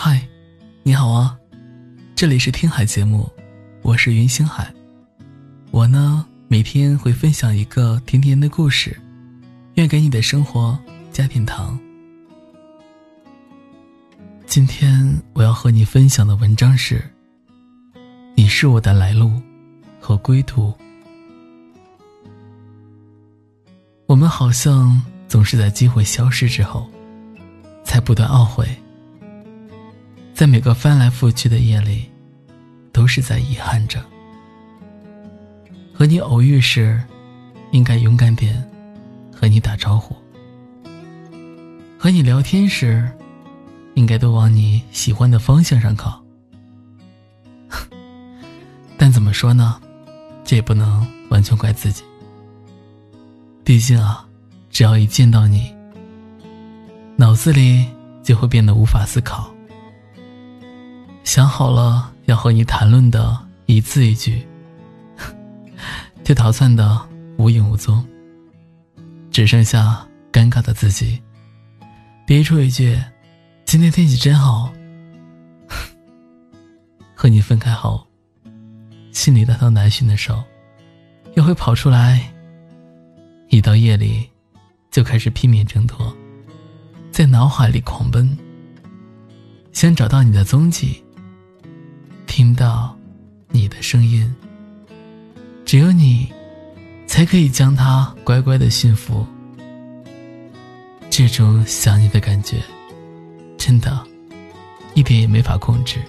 嗨，你好啊，这里是听海节目，我是云星海。我呢，每天会分享一个甜甜的故事，愿给你的生活加点糖。今天我要和你分享的文章是：你是我的来路和归途。我们好像总是在机会消失之后，才不断懊悔。在每个翻来覆去的夜里，都是在遗憾着。和你偶遇时，应该勇敢点，和你打招呼；和你聊天时，应该都往你喜欢的方向上靠。但怎么说呢？这也不能完全怪自己。毕竟啊，只要一见到你，脑子里就会变得无法思考。想好了要和你谈论的一字一句，就逃窜的无影无踪，只剩下尴尬的自己，憋出一句：“今天天气真好。” 和你分开后，心里那头难寻的手，又会跑出来。一到夜里，就开始拼命挣脱，在脑海里狂奔，想找到你的踪迹，听到你的声音。只有你，才可以将它乖乖的驯服。这种想你的感觉，真的，一点也没法控制。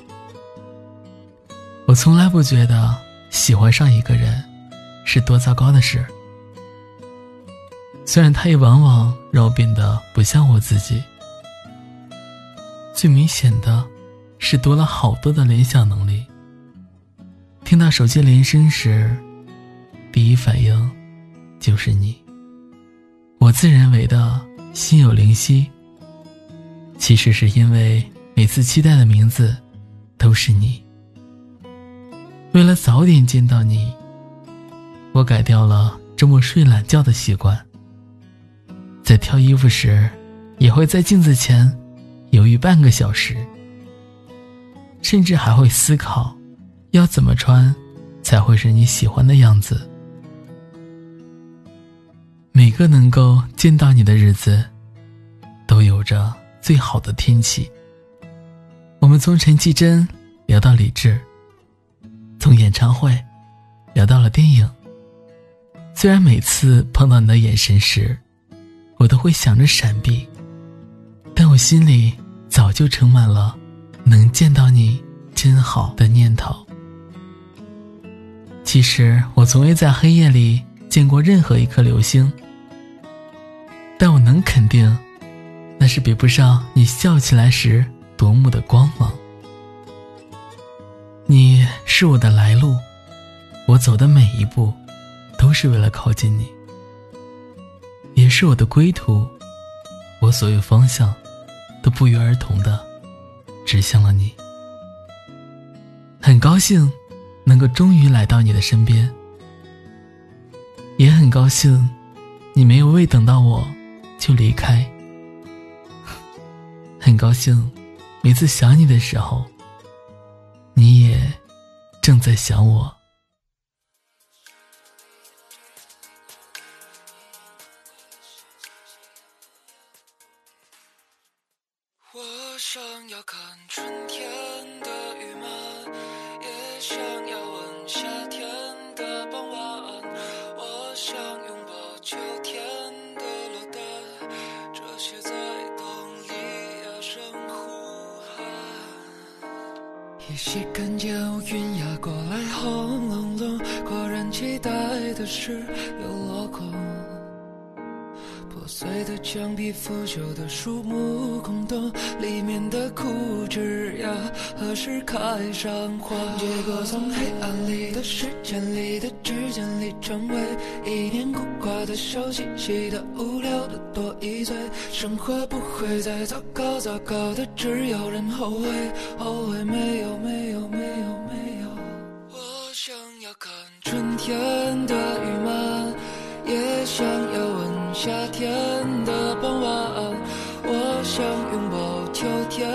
我从来不觉得喜欢上一个人，是多糟糕的事。虽然他也往往让我变得不像我自己。最明显的，是多了好多的联想能力。听到手机铃声时，第一反应就是你。我自认为的心有灵犀，其实是因为每次期待的名字都是你。为了早点见到你，我改掉了周末睡懒觉的习惯。在挑衣服时，也会在镜子前犹豫半个小时，甚至还会思考要怎么穿才会是你喜欢的样子。每个能够见到你的日子，都有着最好的天气。我们从陈绮贞聊到李志，从演唱会聊到了电影。虽然每次碰到你的眼神时，我都会想着闪避，但我心里早就盛满了能见到你真好的念头。其实我从未在黑夜里见过任何一颗流星，但我能肯定，那是比不上你笑起来时夺目的光芒。你是我的来路，我走的每一步，都是为了靠近你。也是我的归途，我所有方向，都不约而同的指向了你。很高兴能够终于来到你的身边，也很高兴你没有未等到我就离开。很高兴每次想你的时候，你也正在想我。想要看春天的雨漫，也想要闻夏天的傍晚。我想拥抱秋天的落单，这些在冬里哑声呼喊。依稀看见乌云压过来，轰隆隆，果然期待的事又落空。破碎的墙壁，腐朽的树木，空洞里面的枯枝桠，何时开上花？结果从黑暗里的时间里的指尖里，成为一年孤寡的小气气的无聊的多一岁。生活不会再糟糕，糟糕的只有人后悔，后悔没有没有没有没有。我想要看春天的雨漫，也想要闻。夏天的傍晚，我想拥抱秋天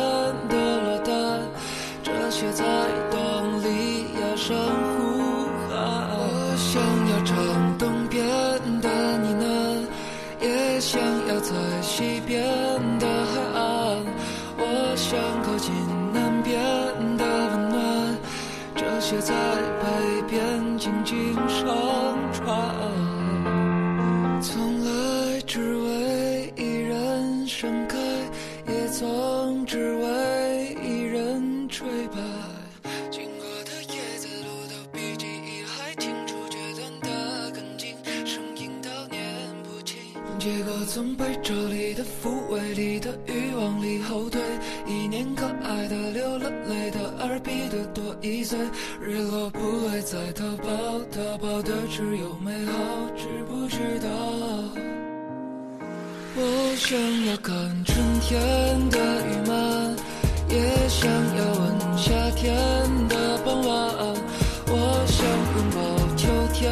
的落单，这些在冬里压声呼喊。我想要唱东边的呢喃，也想要在西边的海岸。我想靠近南边的温暖，这些在。曾只为一人吹白。经过的叶子路都比记忆还清楚，决断的更近，声音都念不清。结果从被这里的抚慰里的欲望里后退，一年可爱的流了泪的耳比的多一岁，日落不会再逃跑，逃跑的只有美好，知不知道？我想要看春天的雨漫，也想要闻夏天的傍晚。我想拥抱秋天